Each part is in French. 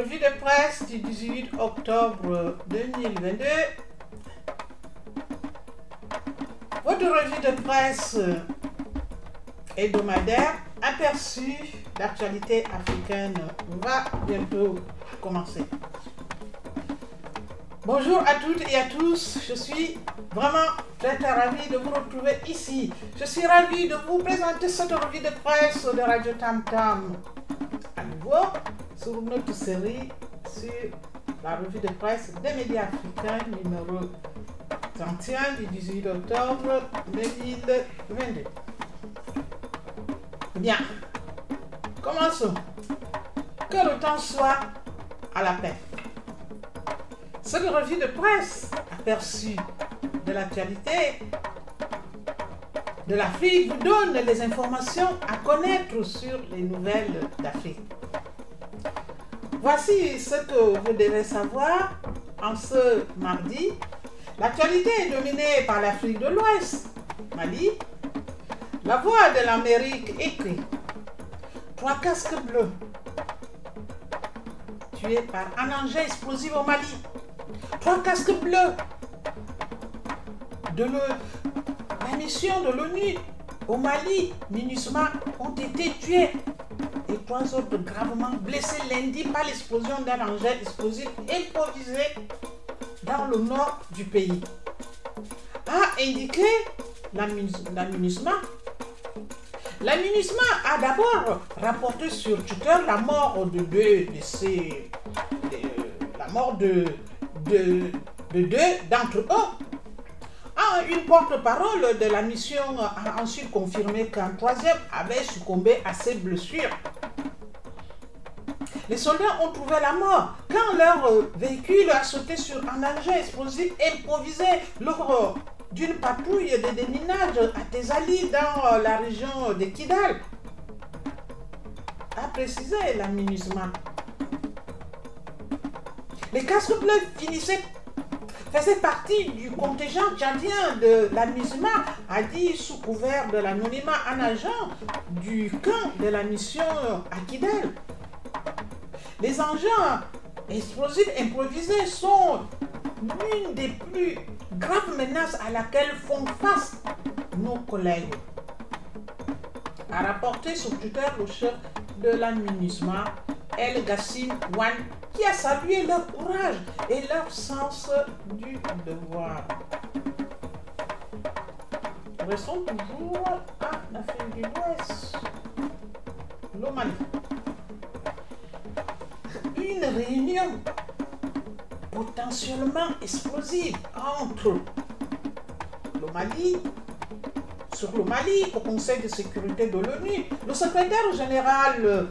Revue de presse du 18 octobre 2022. Votre revue de presse hebdomadaire aperçu d'actualité africaine va bientôt commencer. Bonjour à toutes et à tous, je suis vraiment très très ravie de vous retrouver ici. Je suis ravie de vous présenter cette revue de presse de Radio Tam Tam sur notre série sur la revue de presse des médias africains numéro 31 du 18 octobre 2022. Bien, commençons. Que le temps soit à la paix. Cette revue de presse aperçue de l'actualité de l'Afrique vous donne les informations à connaître sur les nouvelles d'Afrique. Voici ce que vous devez savoir en ce mardi. L'actualité est dominée par l'Afrique de l'Ouest, Mali. La voix de l'Amérique écrit Trois casques bleus tués par un engin explosif au Mali. Trois casques bleus de la mission de l'ONU au Mali, MINUSMA, ont été tués et trois autres gravement blessés lundi par l'explosion d'un engin explosif improvisé dans le nord du pays. A indiqué la, MINUSMA. A d'abord rapporté sur Twitter la mort de deux de ces. la mort de, de, de deux d'entre eux une porte-parole de la mission a ensuite confirmé qu'un troisième avait succombé à ses blessures. Les soldats ont trouvé la mort quand leur véhicule a sauté sur un engin explosif improvisé lors d'une patrouille de déminage à Tezali dans la région de Kidal, a précisé la MINUSMA. Les casques bleus finissaient faisait partie du contingent tchadien de la MISMA, a dit sous couvert de l'anonymat un agent du camp de la mission à. Les engins explosifs improvisés sont l'une des plus graves menaces à laquelle font face nos collègues. A rapporté sur Twitter le chef de la MINUSMA, El Gassim Wan qui a salué leur courage et leur sens du devoir. Restons toujours en Afrique du Ouest. L'Omalie. Une réunion potentiellement explosive entre le sur le au Conseil de sécurité de l'ONU, le secrétaire général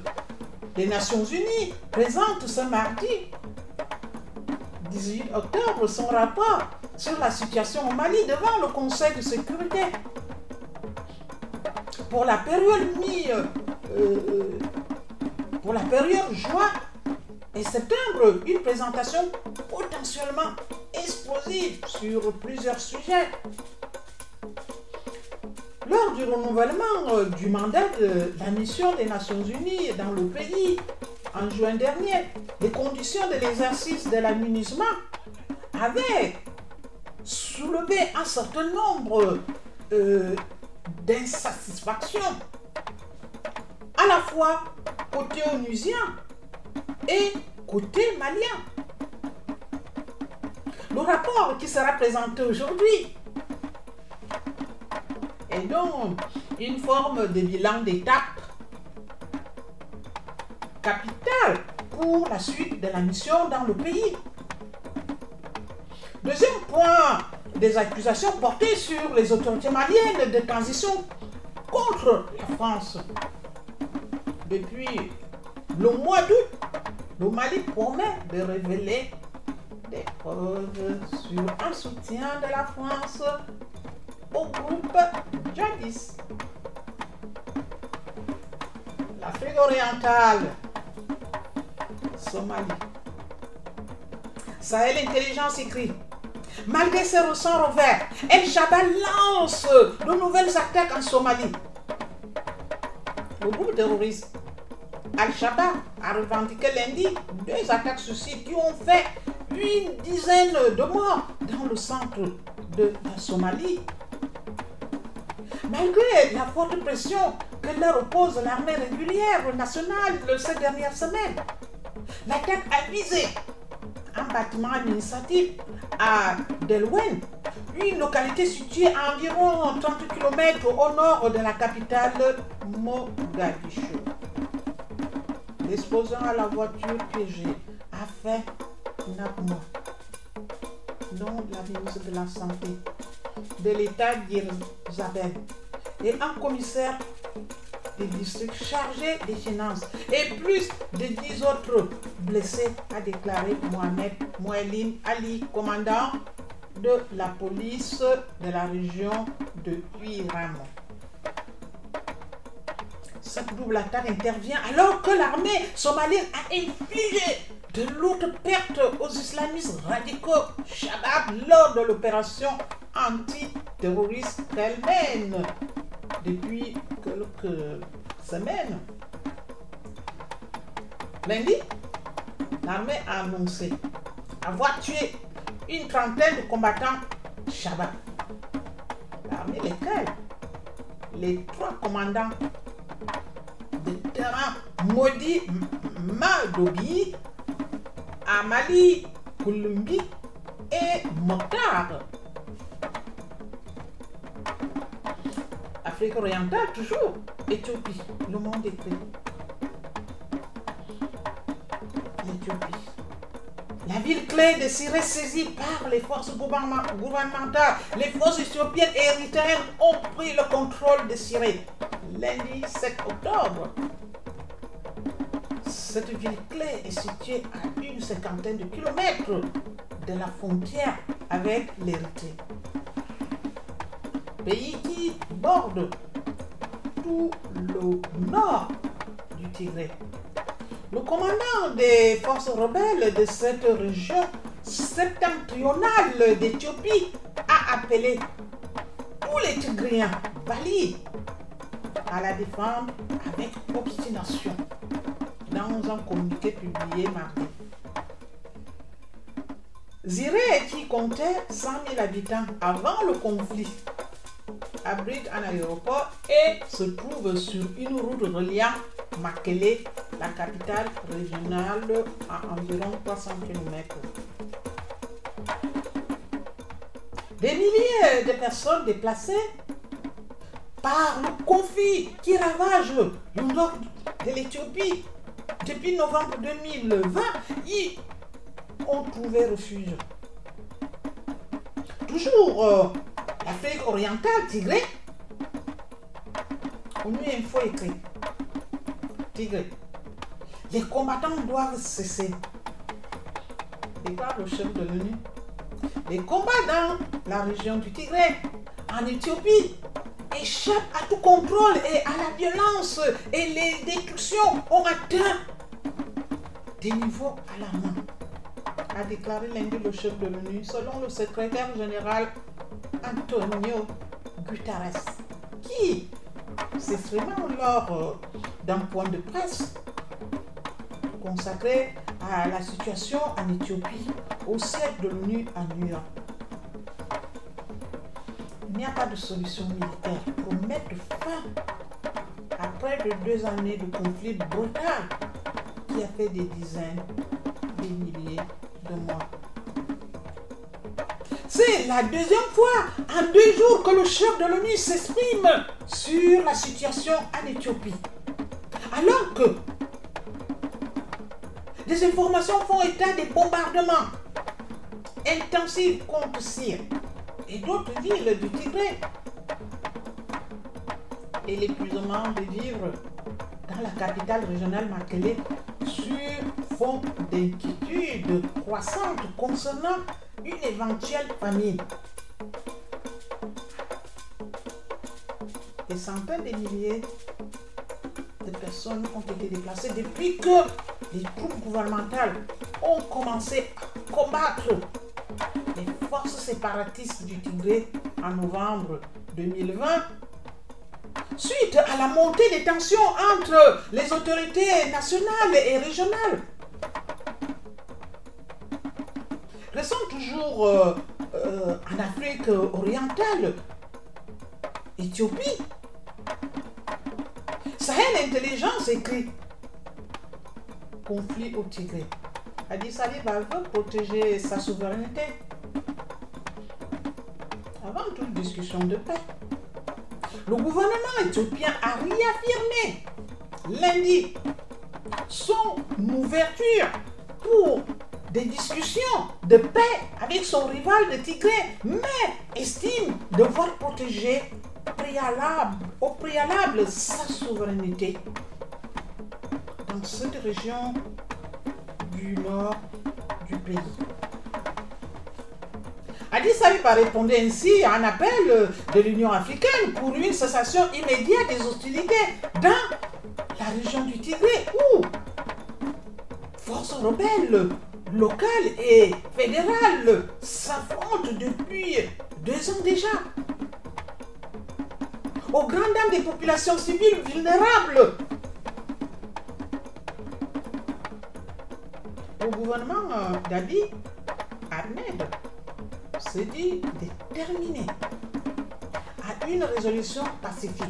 des Nations Unies présente ce mardi 18 octobre son rapport sur la situation au Mali devant le Conseil de sécurité. Pour la période mi, pour la période juin et septembre, une présentation potentiellement explosive sur plusieurs sujets. Lors du renouvellement du mandat de la mission des Nations Unies dans le pays en juin dernier, les conditions de l'exercice de la MINUSMA avaient soulevé un certain nombre euh, d'insatisfactions, à la fois côté onusien et côté malien. Le rapport qui sera présenté aujourd'hui est donc une forme de bilan d'étape capitale pour la suite de la mission dans le pays. Deuxième point, des accusations portées sur les autorités maliennes de transition contre la France. Depuis le mois d'août, le Mali promet de révéler des preuves sur un soutien de la France au groupe L'Afrique orientale, Somalie. Sahel Intelligence écrit Malgré ses ressorts ouverts, El Shabaab lance de nouvelles attaques en Somalie. Le groupe terroriste Al-Shabaab a revendiqué lundi deux attaques suicides qui ont fait une dizaine de morts dans le centre de la Somalie. Malgré la forte pression que leur oppose l'armée régulière nationale ces dernières semaines, l'attaque a visé un bâtiment administratif à Delwen, une localité située à environ 30 km au nord de la capitale Mogadiscio. L'explosion à la voiture piégée a fait 9 morts, dont la ministre de la Santé de l'État d'Isabelle et un commissaire des districts chargé des finances et plus de 10 autres blessés, a déclaré Mohamed Mouelim Ali, commandant de la police de la région de Huiramo. Cette double attaque intervient alors que l'armée somalienne a infligé de lourdes pertes aux islamistes radicaux Shabab lors de l'opération antiterroriste qu'elle mène depuis quelques semaines. Lundi, l'armée a annoncé avoir tué une trentaine de combattants Shabbat. Parmi lesquels? Les trois commandants de terrain Modi Madobi, Amali Koulumbi et Mokhtar. Afrique orientale, toujours. Éthiopie, le monde est prêt. L'Éthiopie. La ville clé de Syrie saisie par les forces gouvernementales, les forces éthiopiennes et érythréennes ont pris le contrôle de Syrie lundi 7 octobre. Cette ville clé est située à une cinquantaine de kilomètres de la frontière avec l'Érythrée. Pays borde tout le nord du Tigré. Le commandant des forces rebelles de cette région septentrionale d'Éthiopie a appelé tous les Tigriens Bali à la défendre avec obstination dans un communiqué publié mardi. Ziré, qui comptait 100 000 habitants avant le conflit, abrite un aéroport et se trouve sur une route reliant Makele, la capitale régionale, à environ 300 km. Des milliers de personnes déplacées par le conflit qui ravage le de l'Éthiopie depuis novembre 2020 y ont trouvé refuge. Toujours l'Afrique orientale, Tigré, on lui info écrit. Tigré, les combattants doivent cesser. Déclare le chef de l'ONU. Les combats dans la région du Tigré, en Éthiopie, échappent à tout contrôle et à la violence et les destructions ont atteint des niveaux alarmants, a déclaré lundi le chef de l'ONU selon le secrétaire général Antonio Guterres, qui? S'exprimant lors d'un point de presse consacré à la situation en Éthiopie au siège de l'ONU à New York. Il n'y a pas de solution militaire pour mettre fin à près de deux années de conflit brutal qui a fait des dizaines, des milliers de morts. C'est la deuxième fois en deux jours que le chef de l'ONU s'exprime sur la situation en Éthiopie. Alors que des informations font état des bombardements intensifs contre Syrie et d'autres villes du Tigré et l'épuisement des vivres dans la capitale régionale Makele sur fond d'inquiétude croissante concernant une éventuelle famine. Des centaines de milliers de personnes ont été déplacées depuis que les troupes gouvernementales ont commencé à combattre les forces séparatistes du Tigré en novembre 2020 suite à la montée des tensions entre les autorités nationales et régionales. Euh, euh, en Afrique orientale, Éthiopie. Sahel Intelligence écrit conflit au Tigré. Addis Abeba veut protéger sa souveraineté avant toute discussion de paix. Le gouvernement éthiopien a réaffirmé lundi son ouverture pour des discussions de paix son rival de Tigré, mais estime devoir protéger préalable, au préalable sa souveraineté dans cette région du nord du pays. Addis Abeba répondait ainsi à un appel de l'Union africaine pour une cessation immédiate des hostilités dans la région du Tigré où forces rebelles locales et fédérales s'affrontent depuis deux ans déjà. Aux grandes dames des populations civiles vulnérables. Le gouvernement d'Abi Ahmed se dit déterminé à une résolution pacifique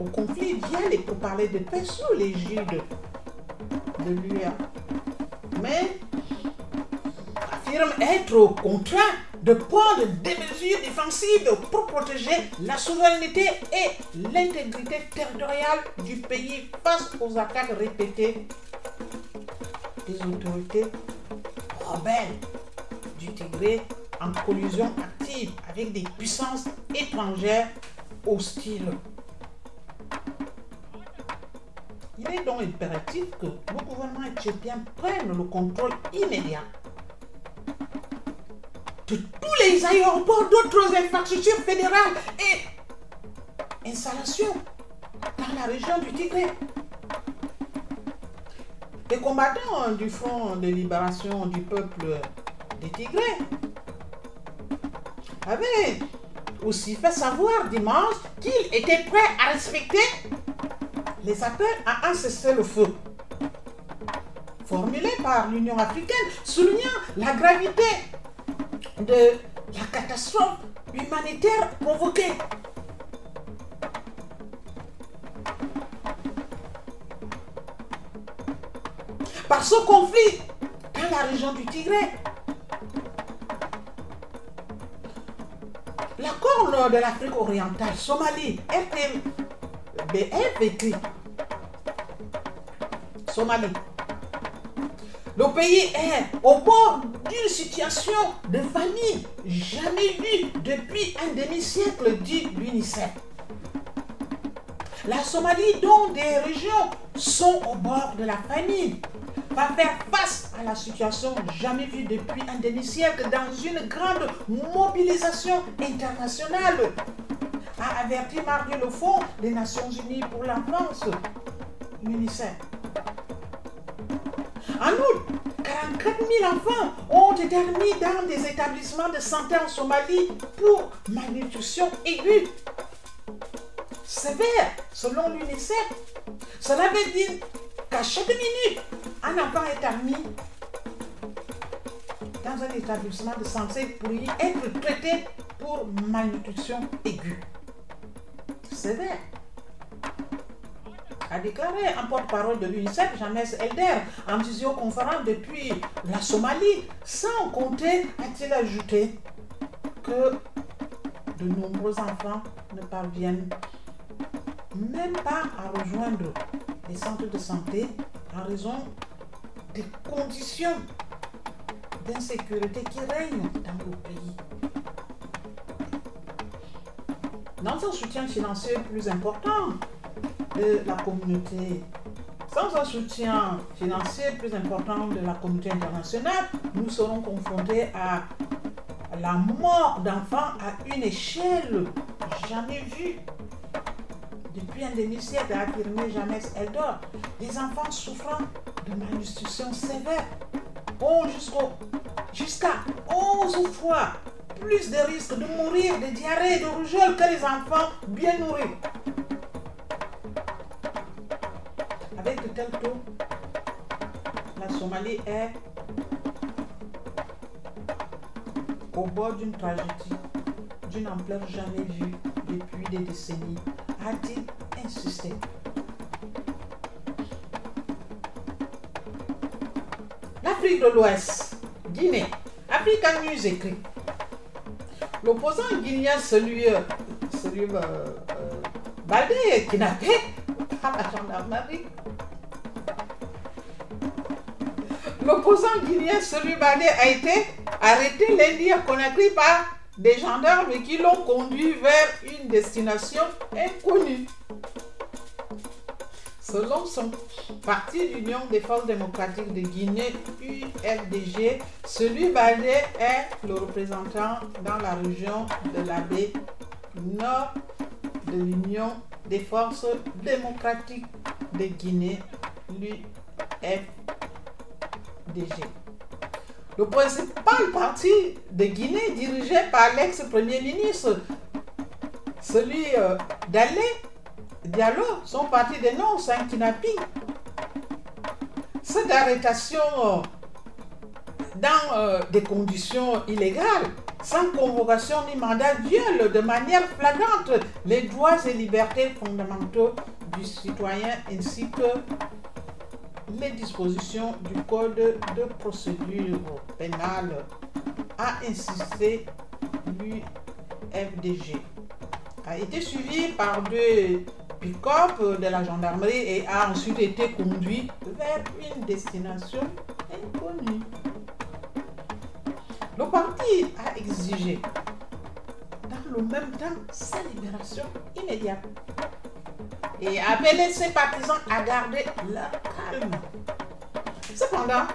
au conflit via les pourparlers de paix sous l'égide de l'UA. Mais être contraint de prendre des mesures défensives pour protéger la souveraineté et l'intégrité territoriale du pays face aux attaques répétées des autorités rebelles du Tigré en collusion active avec des puissances étrangères hostiles. Il est donc impératif que le gouvernement éthiopien prenne le contrôle immédiat de tous les aéroports d'autres infrastructures fédérales et installations dans la région du Tigré. Les combattants du Front de libération du peuple des Tigrés avaient aussi fait savoir dimanche qu'ils étaient prêts à respecter les appels à un cessez-le-feu formulés par l'Union africaine, soulignant la gravité de la catastrophe humanitaire provoquée. Par ce conflit dans la région du Tigré. L'accord de l'Afrique orientale, Somalie, RTBF écrit Somalie. Le pays est au bord d'une situation de famine jamais vue depuis un demi-siècle, dit l'UNICEF. La Somalie, dont des régions sont au bord de la famine, va faire face à la situation jamais vue depuis un demi-siècle dans une grande mobilisation internationale, a averti mardi le Fonds des Nations Unies pour l'enfance, l'UNICEF. 000 enfants ont été mis dans des établissements de santé en Somalie pour malnutrition aiguë. Sévère, selon l'UNICEF. Cela veut dire qu'à chaque minute, un enfant est admis dans un établissement de santé pour y être traité pour malnutrition aiguë. Sévère a déclaré un porte-parole de l'UNICEF, James Elder, en visioconférence depuis la Somalie, sans compter, a-t-il ajouté, que de nombreux enfants ne parviennent même pas à rejoindre les centres de santé en raison des conditions d'insécurité qui règnent dans le pays. Dans un soutien financier plus important, de la communauté. Sans un soutien financier plus important de la communauté internationale, nous serons confrontés à la mort d'enfants à une échelle jamais vue. Depuis un demi-siècle, a affirmé James Eldor, les enfants souffrant de malnutrition sévère ont jusqu'à 11 fois plus de risques de mourir de diarrhée et de rougeole que les enfants bien nourris. De tels taux, la Somalie est au bord d'une tragédie d'une ampleur jamais vue depuis des décennies, a-t-il insisté? L'Afrique de l'Ouest, Guinée, African News écrit. L'opposant guinéen, celui, euh, celui euh, euh, Baldé, kidnappé par la gendarmerie. L'opposant guinéen, celui Baldé, a été arrêté lundi à Conakry par des gendarmes qui l'ont conduit vers une destination inconnue. Selon son parti d'Union des forces démocratiques de Guinée, UFDG, celui Baldé est le représentant dans la région de la baie nord de l'Union des forces démocratiques de Guinée, l'UFDG. Le principal parti de Guinée dirigé par l'ex-premier ministre, celui euh, d'Alé Diallo, son parti dénonce un kidnapping. Cette arrestation euh, dans euh, des conditions illégales, sans convocation ni mandat, viole de manière flagrante les droits et libertés fondamentaux du citoyen ainsi que les dispositions du Code de procédure pénale, a insisté l'UFDG. A été suivi par deux pick-up de la gendarmerie et a ensuite été conduit vers une destination inconnue. Le parti a exigé dans le même temps sa libération immédiate et appelé ses partisans à garder leur calme. Cependant,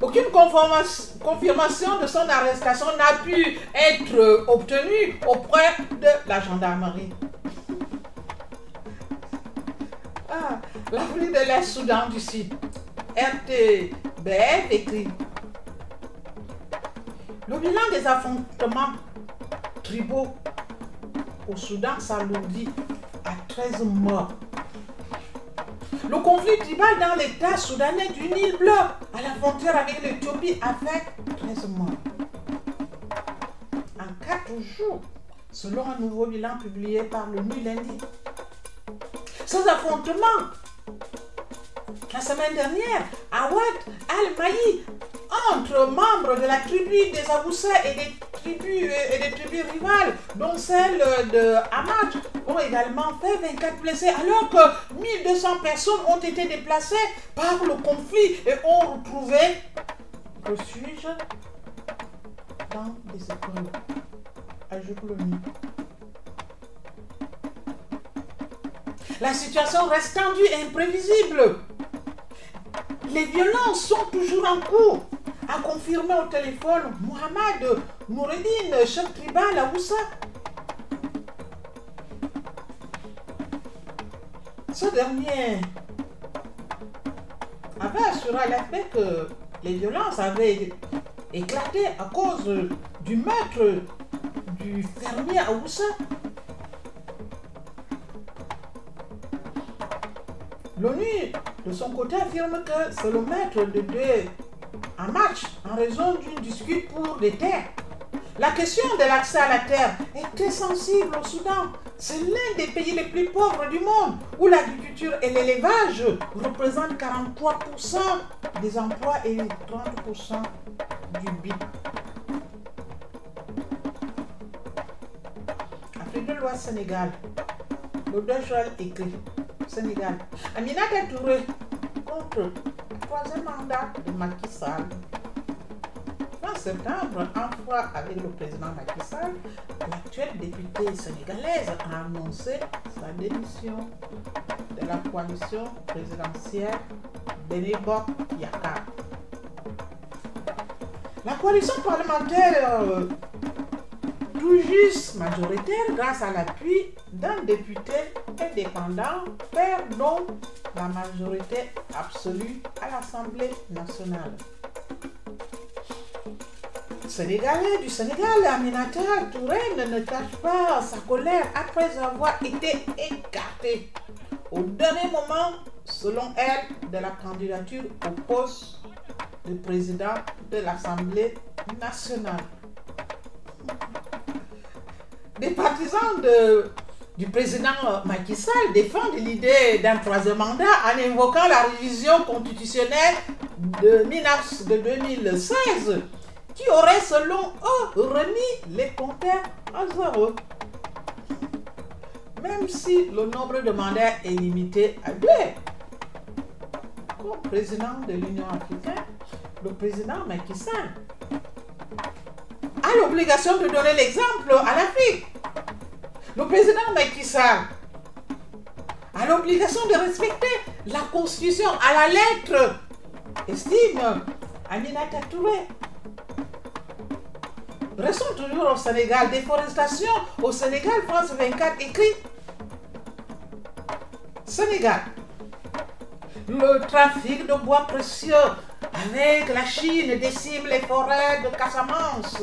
aucune confirmation de son arrestation n'a pu être obtenue auprès de la gendarmerie. Ah, L'Afrique de l'Est, Soudan du Sud, RTBF écrit Le bilan des affrontements tribaux au Soudan s'alourdit 13 morts. Le conflit tribal dans l'état soudanais du Nil Bleu, à la frontière avec l'Éthiopie, a fait 13 morts. En 4 jours, selon un nouveau bilan publié par le NU lundi. Ces affrontements, la semaine dernière, à Ouad al-Maï, entre membres de la tribu des Aboussa et des et des tribus rivales, dont celle de Hamad, ont également fait 24 blessés, alors que 1200 personnes ont été déplacées par le conflit et ont retrouvé refuge dans des écoles. Ajoute le La situation reste tendue et imprévisible. Les violences sont toujours en cours, a confirmé au téléphone Mohamed Noureddin, chef tribal à Oussa. Ce dernier avait assuré à l'effet que les violences avaient éclaté à cause du maître du fermier à Oussa. L'ONU, de son côté, affirme que c'est le maître de deux en match en raison d'une dispute pour des terres. La question de l'accès à la terre est très sensible au Soudan. C'est l'un des pays les plus pauvres du monde où l'agriculture et l'élevage représentent 43% des emplois et 30% du BIP. Afrique de l'Ouest, Sénégal. Le écrit Sénégal. Aminata Touré contre troisième mandat de Macky Sall. En septembre, en fois avec le président Macky Sall, l'actuelle députée sénégalaise a annoncé sa démission de la coalition présidentielle Benébok Yaka. La coalition parlementaire euh, tout juste majoritaire grâce à l'appui d'un député indépendant perd donc la majorité absolue l'Assemblée nationale. Sénégalais du Sénégal, Aminata Touré ne cache pas sa colère après avoir été écarté au dernier moment, selon elle, de la candidature au poste de président de l'Assemblée nationale. des partisans de, du président Macky Sall défendent l'idée d'un troisième mandat en invoquant la révision constitutionnelle de, 2016 qui aurait, selon eux, remis les compteurs à zéro. Même si le nombre de mandats est limité à deux. Comme président de l'Union africaine, le président Macky Sall a l'obligation de donner l'exemple à l'Afrique. Le président Macky a l'obligation de respecter la Constitution à la lettre, estime Aminata Touré. Restons toujours au Sénégal. Déforestation au Sénégal, France 24 écrit Sénégal. Le trafic de bois précieux avec la Chine décime les forêts de Casamance.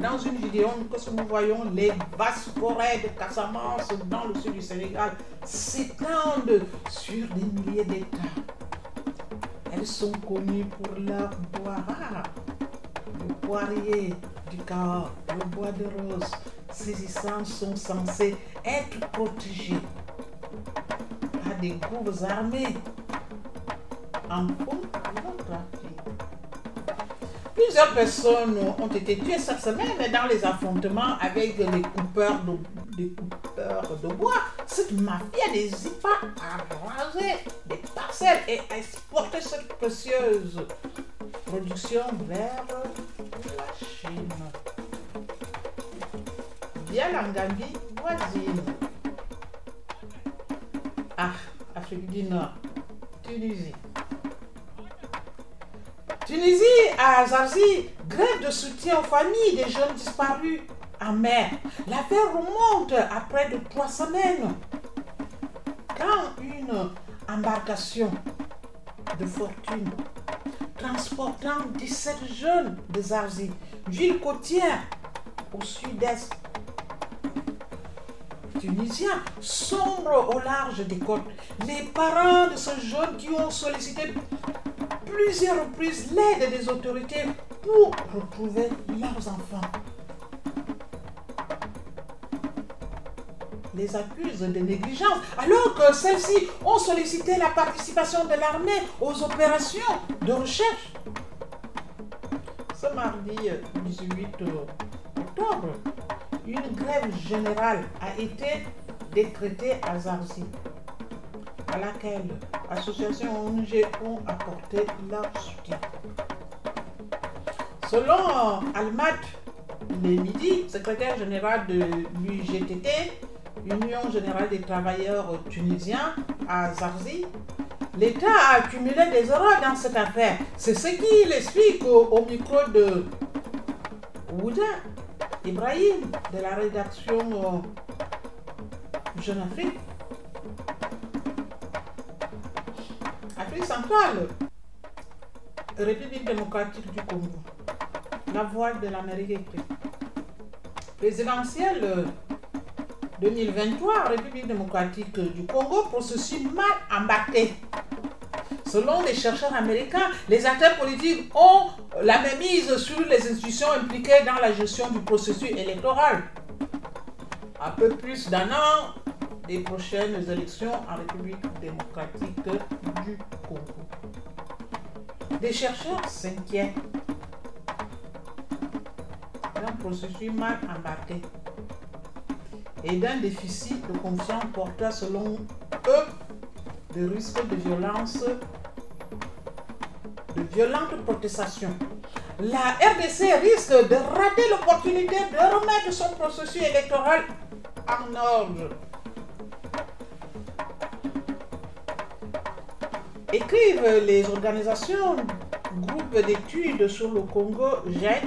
Dans une vidéo que nous voyons les vastes forêts de Casamance dans le sud du Sénégal s'étendent sur des milliers d'hectares. Elles sont connues pour leur bois le poirier du Cahors, le bois de rose. Ces essences sont censées être protégées par des groupes armés en fond Plusieurs personnes ont été tuées cette semaine dans les affrontements avec les coupeurs de, coupeurs de bois. Cette mafia n'hésite pas à raser des parcelles et à exporter cette précieuse production vers la Chine. Bien l'Angambi voisine. Ah, Afrique du Nord, Tunisie. À grève de soutien aux familles des jeunes disparus en mer. L'affaire remonte à près de trois semaines. Quand une embarcation de fortune transportant 17 jeunes de Zazie, ville côtière au sud-est tunisien, sombre au large des côtes. Les parents de ce jeune qui ont sollicité plusieurs reprises l'aide des autorités pour retrouver leurs enfants. les accusent de négligence, alors que celles-ci ont sollicité la participation de l'armée aux opérations de recherche. Ce mardi 18 octobre, une grève générale a été décrétée à Zarzi à laquelle associations ONG ont apporté leur soutien. Selon Almat Lemidi, secrétaire général de l'UGTT, Union générale des travailleurs tunisiens, à Zarzi, l'État a accumulé des erreurs dans cette affaire. C'est ce qu'il explique au, micro de Ouda Ibrahim de la rédaction euh, Jeune Afrique. Afrique centrale, République démocratique du Congo, la voile de l'Amérique. Présidentielle 2023, République démocratique du Congo, processus mal embarqué. Selon les chercheurs américains, les acteurs politiques ont la même mise sur les institutions impliquées dans la gestion du processus électoral. Un peu plus d'un an des prochaines élections en République démocratique du Congo. Des chercheurs s'inquiètent d'un processus mal embarqué et d'un déficit de confiance porteur selon eux de risques de violence, de violentes protestations. La RDC risque de rater l'opportunité de remettre son processus électoral en ordre. Écrivent les organisations groupes d'études sur le Congo, GEC,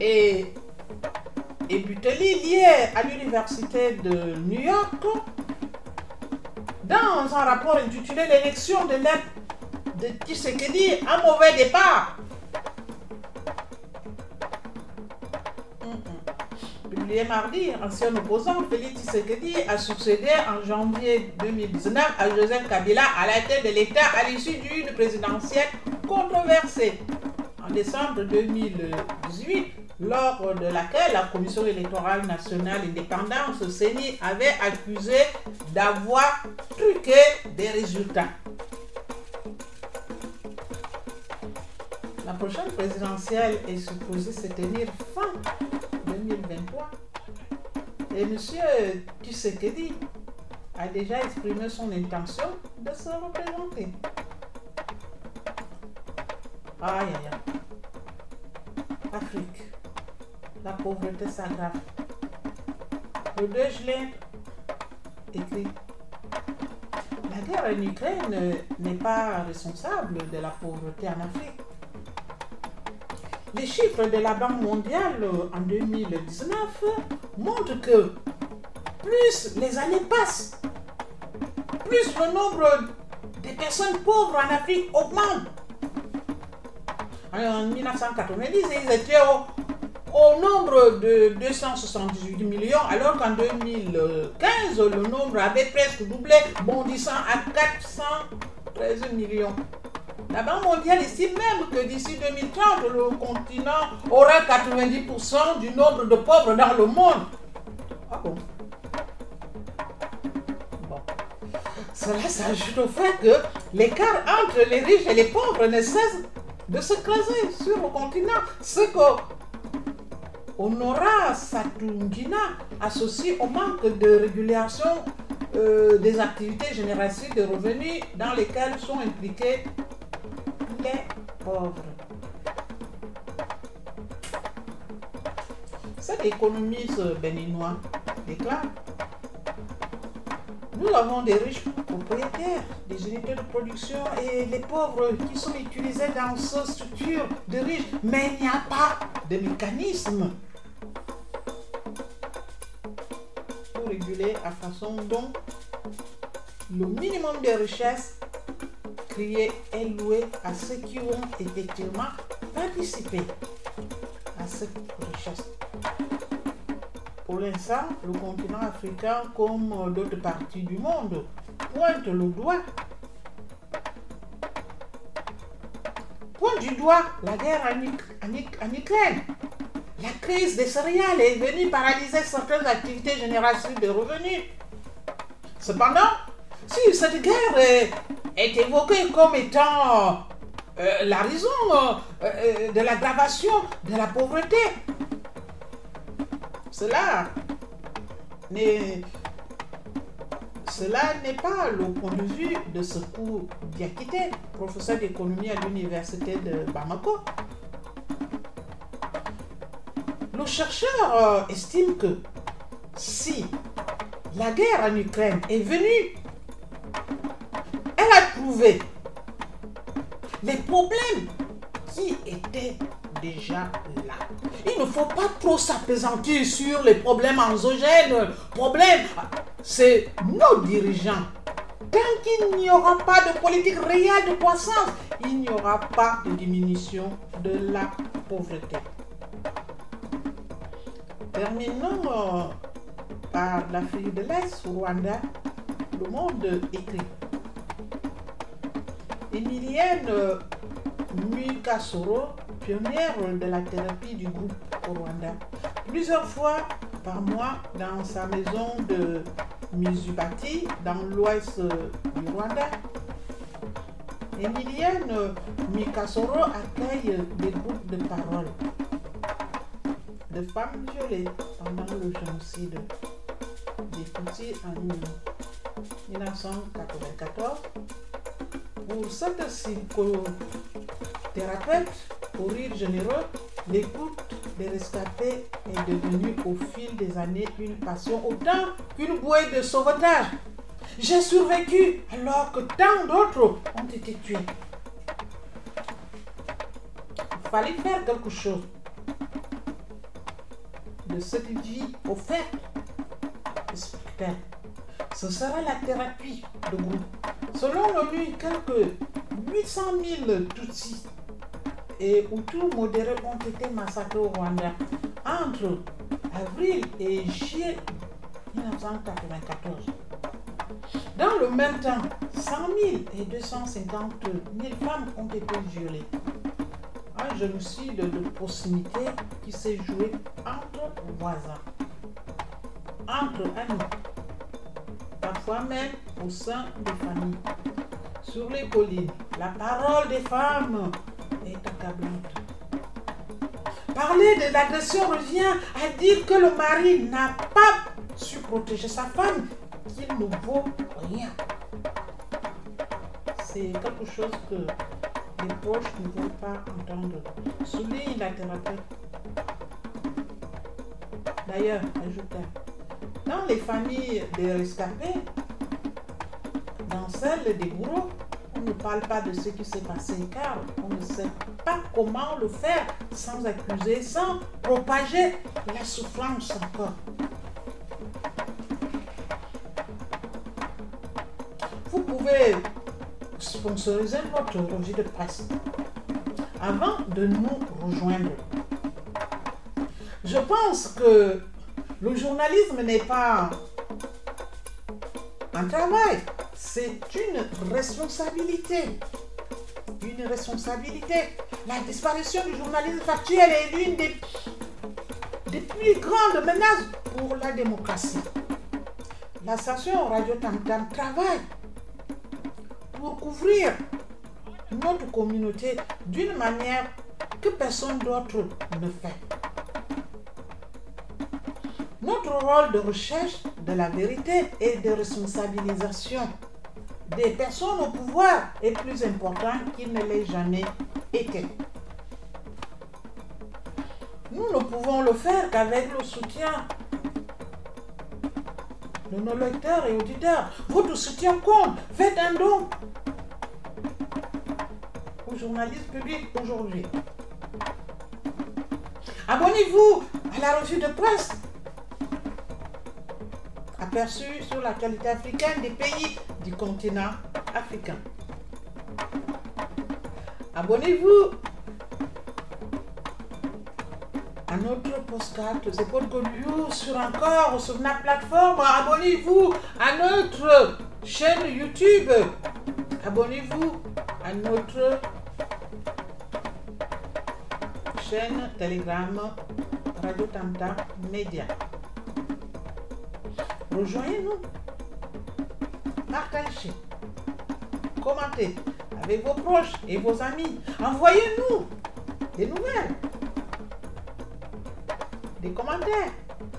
et, et Buteli, lié à l'Université de New York, dans un rapport intitulé L'élection de l'aide de Tshisekedi, un mauvais départ. Mardi, ancien opposant Félix Tshisekedi a succédé en janvier 2019 à Joseph Kabila à la tête de l'État à l'issue d'une présidentielle controversée. En décembre 2018, lors de laquelle la Commission électorale nationale indépendante, CENI, avait accusé d'avoir truqué des résultats. La prochaine présidentielle est supposée se tenir fin 2023. Et M. Tshisekedi a déjà exprimé son intention de se représenter. Aïe, aïe, aïe. Afrique. La pauvreté s'aggrave. Le 2 juillet écrit La guerre en Ukraine n'est pas responsable de la pauvreté en Afrique. Les chiffres de la Banque mondiale en 2019 montrent que plus les années passent, plus le nombre de personnes pauvres en Afrique augmente. En 1990, ils étaient au, nombre de 278 millions, alors qu'en 2015, le nombre avait presque doublé, bondissant à 413 millions. La Banque mondiale estime même que d'ici 2030, le continent aura 90% du nombre de pauvres dans le monde. Ah bon? Bon. Cela s'ajoute au fait que l'écart entre les riches et les pauvres ne cesse de se creuser sur le continent. Ce que Honora Satungina associe au manque de régulation euh, des activités génératrices de revenus dans lesquelles sont impliqués les pauvres. Cet économiste béninois déclare nous avons des riches propriétaires des unités de production et les pauvres qui sont utilisés dans ces structures de riches, mais il n'y a pas de mécanisme pour réguler la façon dont le minimum de richesse créé est loué à ceux qui ont effectivement participé à cette richesse. Pour l'instant, le continent africain, comme d'autres parties du monde, pointe le doigt. Pointe du doigt la guerre en, Ukraine. La crise des céréales est venue paralyser certaines activités génératrices de revenus. Cependant, si cette guerre est, évoquée comme étant euh, la raison euh, euh, de l'aggravation de la pauvreté, cela n'est cela n'est pas le point de vue de Secours Diakité, professeur d'économie à l'université de Bamako. Le chercheur estime que si la guerre en Ukraine est venue, les problèmes qui étaient déjà là. Il ne faut pas trop s'apesantir sur les problèmes endogènes. Problème, c'est nos dirigeants. Tant qu'il n'y aura pas de politique réelle de croissance, il n'y aura pas de diminution de la pauvreté. Terminons euh, par l'Afrique de l'Est, Rwanda. Le monde écrit. Emilienne Mukasoro pionnière de la thérapie du groupe au Rwanda. Plusieurs fois par mois dans sa maison de Mizubati, dans l'ouest du Rwanda, Emilienne Mikasoro accueille des groupes de parole de femmes violées pendant le génocide des Tutsis en 1994. Pour cette psychothérapeute, pour rire généreux, l'écoute des rescapés est devenue au fil des années une passion autant qu'une bouée de sauvetage. J'ai survécu alors que tant d'autres ont été tués. Il fallait faire quelque chose de cette vie offerte Ce sera la thérapie de groupe. Selon l'ONU, quelques 800 000 Tutsis et Hutus modérés ont été massacrés au Rwanda entre avril et juillet 1994. Dans le même temps, 100 000 et 250 000 femmes ont été violées. Un génocide de proximité qui s'est joué entre voisins, entre amis, parfois même au sein des familles. Sur les collines, la parole des femmes est accablante. Parler de l'agression revient à dire que le mari n'a pas su protéger sa femme, qu'il ne vaut rien. C'est quelque chose que les proches ne veulent pas entendre. Souligne la thérapeute. D'ailleurs, ajoute dans les familles des rescapés, dans celles des bourreaux, on ne parle pas de ce qui s'est passé car on ne sait pas comment le faire sans accuser, sans propager la souffrance encore. Vous pouvez sponsoriser votre revue de presse avant de nous rejoindre. Je pense que le journalisme n'est pas un travail, c'est une responsabilité. Une responsabilité. La disparition du journalisme factuel est l'une des, plus grandes menaces pour la démocratie. La station Radio Tam travaille pour couvrir notre communauté d'une manière que personne d'autre ne fait. Notre rôle de recherche de la vérité et de responsabilisation des personnes au pouvoir est plus important qu'il ne l'ait jamais été. Nous ne pouvons le faire qu'avec le soutien de nos lecteurs et auditeurs. Votre soutien compte. Faites un don aux journalistes publics aujourd'hui. Abonnez-vous à la revue de presse aperçue sur l'actualité africaine des pays du continent africain. Abonnez-vous à notre postcard C'est pour que sur encore sur notre plateforme. Abonnez-vous à notre chaîne YouTube. Abonnez-vous à notre chaîne Telegram Radio Tamta Média. Rejoignez-nous. Commentez avec vos proches et vos amis. Envoyez-nous des nouvelles. Des commentaires.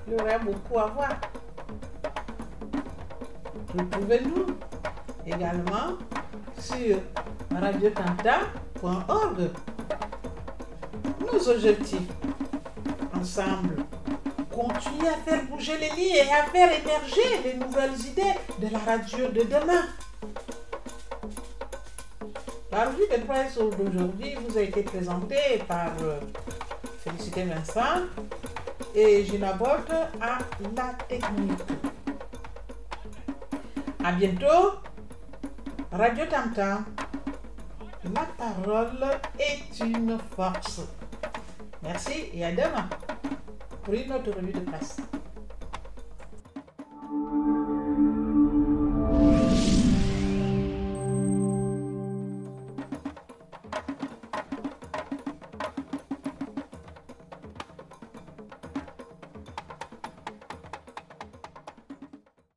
Il y aurait beaucoup à voir. Retrouvez-nous également sur radiotanta.org. Nos objectifs ensemble continuer à faire bouger les lignes et à faire émerger les nouvelles idées de la radio de demain. La revue de presse d'aujourd'hui vous a été présentée par euh, Félicité Vincent et Gina Bolt à la technique. A bientôt. Radio Tamtam. La parole est une force. Merci et à demain pour une autre revue de presse.